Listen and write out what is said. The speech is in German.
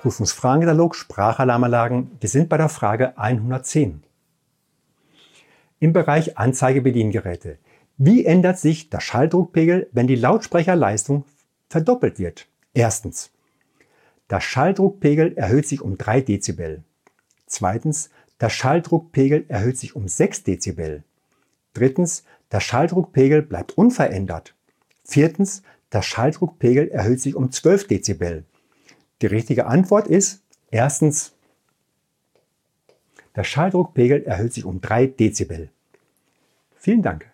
Prüfungsfragenkatalog Sprachalarmanlagen. Wir sind bei der Frage 110. Im Bereich Anzeigebediengeräte. Wie ändert sich der Schalldruckpegel, wenn die Lautsprecherleistung verdoppelt wird? Erstens. Der Schalldruckpegel erhöht sich um 3 Dezibel. Zweitens. Der Schalldruckpegel erhöht sich um 6 Dezibel. Drittens. Der Schalldruckpegel bleibt unverändert. Viertens. Der Schalldruckpegel erhöht sich um 12 Dezibel. Die richtige Antwort ist erstens, der Schalldruckpegel erhöht sich um 3 Dezibel. Vielen Dank.